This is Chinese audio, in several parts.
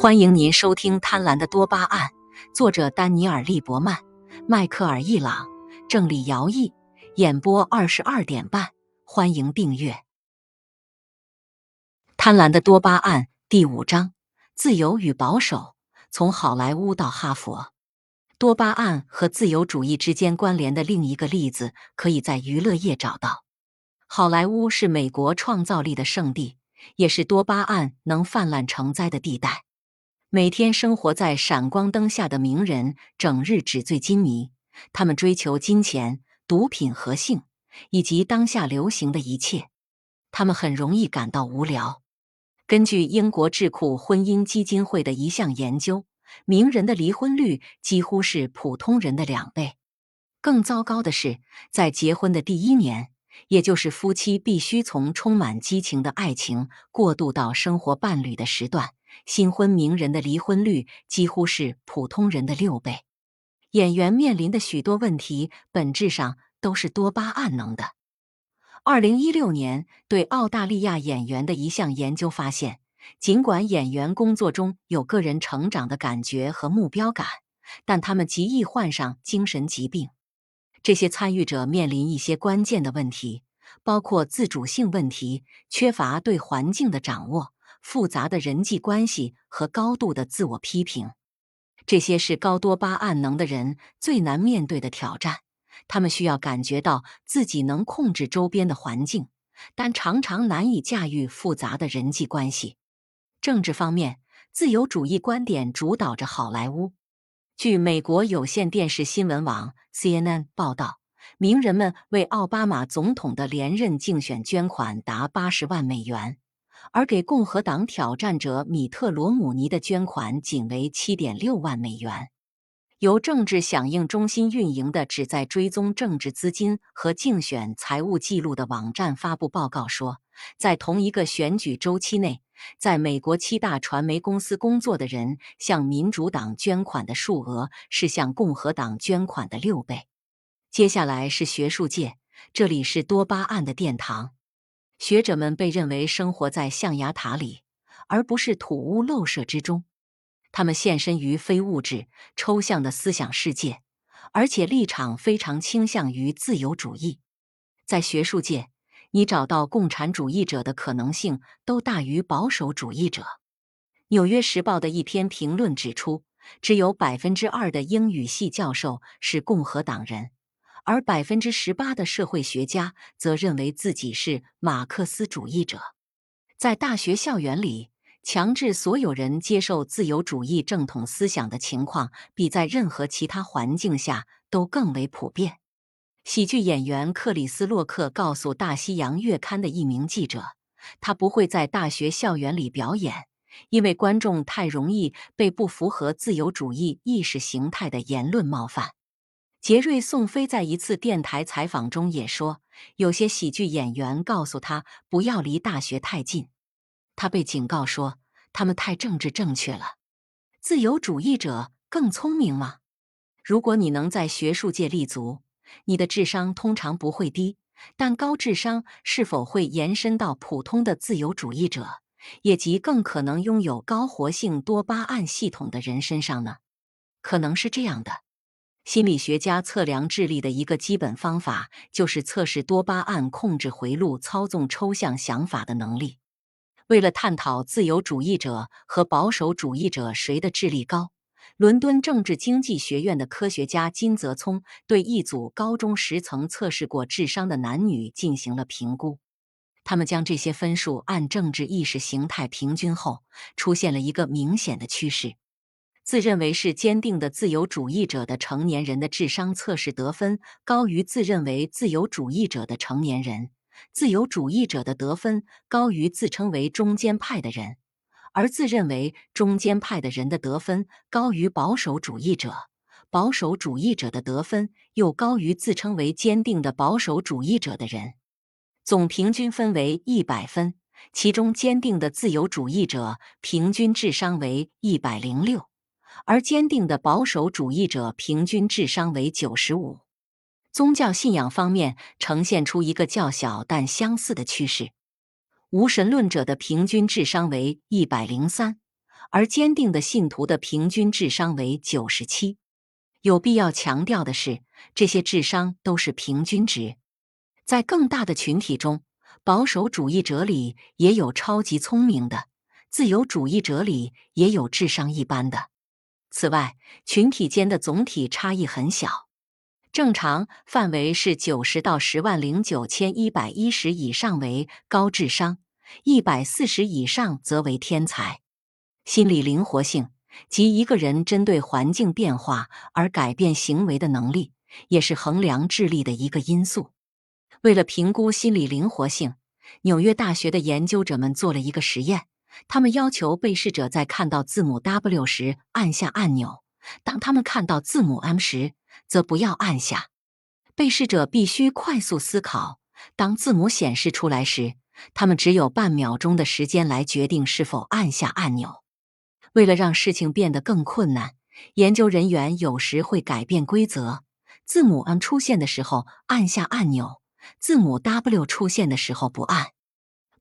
欢迎您收听《贪婪的多巴胺》，作者丹尼尔·利伯曼、迈克尔·易朗，郑理尧译，演播二十二点半。欢迎订阅《贪婪的多巴胺》第五章：自由与保守。从好莱坞到哈佛，多巴胺和自由主义之间关联的另一个例子，可以在娱乐业找到。好莱坞是美国创造力的圣地，也是多巴胺能泛滥成灾的地带。每天生活在闪光灯下的名人，整日纸醉金迷。他们追求金钱、毒品和性，以及当下流行的一切。他们很容易感到无聊。根据英国智库婚姻基金会的一项研究，名人的离婚率几乎是普通人的两倍。更糟糕的是，在结婚的第一年，也就是夫妻必须从充满激情的爱情过渡到生活伴侣的时段。新婚名人的离婚率几乎是普通人的六倍。演员面临的许多问题，本质上都是多巴胺能的。二零一六年对澳大利亚演员的一项研究发现，尽管演员工作中有个人成长的感觉和目标感，但他们极易患上精神疾病。这些参与者面临一些关键的问题，包括自主性问题、缺乏对环境的掌握。复杂的人际关系和高度的自我批评，这些是高多巴胺能的人最难面对的挑战。他们需要感觉到自己能控制周边的环境，但常常难以驾驭复杂的人际关系。政治方面，自由主义观点主导着好莱坞。据美国有线电视新闻网 CNN 报道，名人们为奥巴马总统的连任竞选捐款达八十万美元。而给共和党挑战者米特罗姆尼的捐款仅为七点六万美元。由政治响应中心运营的旨在追踪政治资金和竞选财务记录的网站发布报告说，在同一个选举周期内，在美国七大传媒公司工作的人向民主党捐款的数额是向共和党捐款的六倍。接下来是学术界，这里是多巴胺的殿堂。学者们被认为生活在象牙塔里，而不是土屋漏舍之中。他们现身于非物质、抽象的思想世界，而且立场非常倾向于自由主义。在学术界，你找到共产主义者的可能性都大于保守主义者。《纽约时报》的一篇评论指出，只有百分之二的英语系教授是共和党人。而百分之十八的社会学家则认为自己是马克思主义者。在大学校园里，强制所有人接受自由主义正统思想的情况，比在任何其他环境下都更为普遍。喜剧演员克里斯·洛克告诉《大西洋月刊》的一名记者，他不会在大学校园里表演，因为观众太容易被不符合自由主义意识形态的言论冒犯。杰瑞·宋飞在一次电台采访中也说，有些喜剧演员告诉他不要离大学太近。他被警告说，他们太政治正确了。自由主义者更聪明吗？如果你能在学术界立足，你的智商通常不会低。但高智商是否会延伸到普通的自由主义者，也即更可能拥有高活性多巴胺系统的人身上呢？可能是这样的。心理学家测量智力的一个基本方法，就是测试多巴胺控制回路、操纵抽象想法的能力。为了探讨自由主义者和保守主义者谁的智力高，伦敦政治经济学院的科学家金泽聪对一组高中时曾测试过智商的男女进行了评估。他们将这些分数按政治意识形态平均后，出现了一个明显的趋势。自认为是坚定的自由主义者的成年人的智商测试得分高于自认为自由主义者的成年人，自由主义者的得分高于自称为中间派的人，而自认为中间派的人的得分高于保守主义者，保守主义者的得分又高于自称为坚定的保守主义者的人，总平均分为一百分，其中坚定的自由主义者平均智商为一百零六。而坚定的保守主义者平均智商为九十五。宗教信仰方面呈现出一个较小但相似的趋势：无神论者的平均智商为一百零三，而坚定的信徒的平均智商为九十七。有必要强调的是，这些智商都是平均值。在更大的群体中，保守主义者里也有超级聪明的，自由主义者里也有智商一般的。此外，群体间的总体差异很小，正常范围是九十到十万零九千一百一十以上为高智商，一百四十以上则为天才。心理灵活性。即一个人针对环境变化而改变行为的能力，也是衡量智力的一个因素。为了评估心理灵活性，纽约大学的研究者们做了一个实验。他们要求被试者在看到字母 W 时按下按钮，当他们看到字母 M 时，则不要按下。被试者必须快速思考，当字母显示出来时，他们只有半秒钟的时间来决定是否按下按钮。为了让事情变得更困难，研究人员有时会改变规则：字母 M 出现的时候按下按钮，字母 W 出现的时候不按。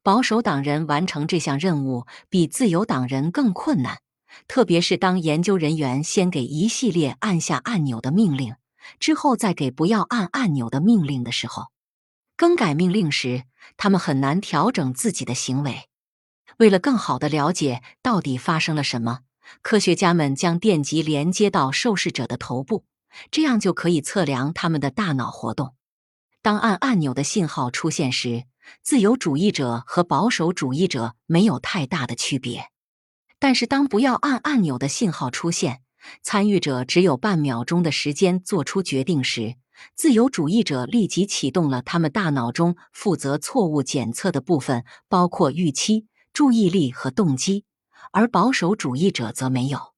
保守党人完成这项任务比自由党人更困难，特别是当研究人员先给一系列按下按钮的命令，之后再给不要按按钮的命令的时候。更改命令时，他们很难调整自己的行为。为了更好的了解到底发生了什么，科学家们将电极连接到受试者的头部，这样就可以测量他们的大脑活动。当按按钮的信号出现时，自由主义者和保守主义者没有太大的区别。但是，当不要按按钮的信号出现，参与者只有半秒钟的时间做出决定时，自由主义者立即启动了他们大脑中负责错误检测的部分，包括预期。注意力和动机，而保守主义者则没有。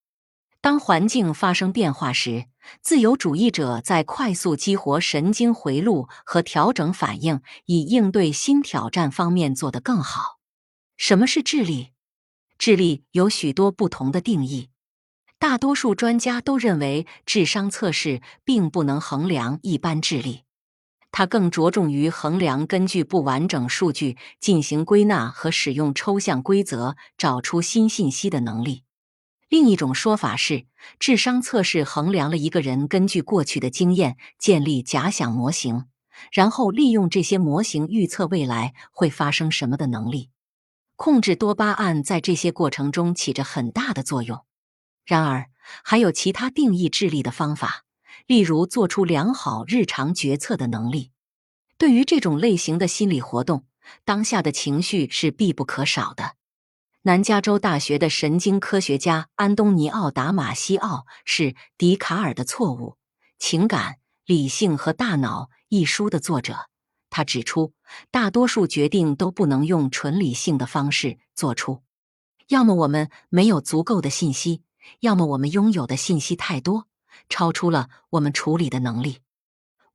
当环境发生变化时，自由主义者在快速激活神经回路和调整反应，以应对新挑战方面做得更好。什么是智力？智力有许多不同的定义。大多数专家都认为，智商测试并不能衡量一般智力。它更着重于衡量根据不完整数据进行归纳和使用抽象规则找出新信息的能力。另一种说法是，智商测试衡量了一个人根据过去的经验建立假想模型，然后利用这些模型预测未来会发生什么的能力。控制多巴胺在这些过程中起着很大的作用。然而，还有其他定义智力的方法。例如，做出良好日常决策的能力。对于这种类型的心理活动，当下的情绪是必不可少的。南加州大学的神经科学家安东尼奥·达马西奥是《笛卡尔的错误：情感、理性和大脑》一书的作者。他指出，大多数决定都不能用纯理性的方式做出，要么我们没有足够的信息，要么我们拥有的信息太多。超出了我们处理的能力。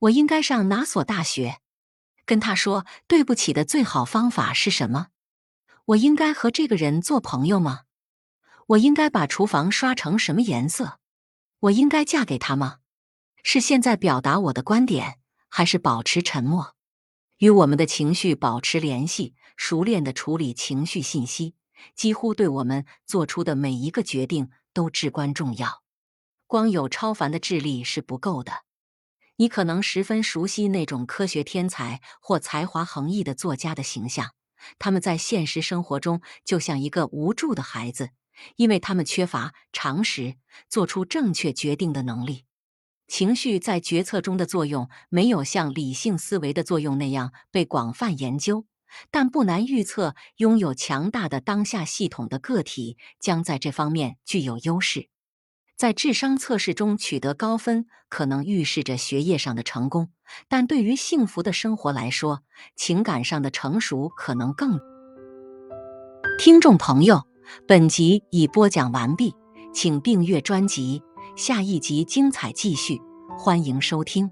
我应该上哪所大学？跟他说对不起的最好方法是什么？我应该和这个人做朋友吗？我应该把厨房刷成什么颜色？我应该嫁给他吗？是现在表达我的观点，还是保持沉默？与我们的情绪保持联系，熟练的处理情绪信息，几乎对我们做出的每一个决定都至关重要。光有超凡的智力是不够的。你可能十分熟悉那种科学天才或才华横溢的作家的形象，他们在现实生活中就像一个无助的孩子，因为他们缺乏常识做出正确决定的能力。情绪在决策中的作用没有像理性思维的作用那样被广泛研究，但不难预测，拥有强大的当下系统的个体将在这方面具有优势。在智商测试中取得高分，可能预示着学业上的成功，但对于幸福的生活来说，情感上的成熟可能更。听众朋友，本集已播讲完毕，请订阅专辑，下一集精彩继续，欢迎收听。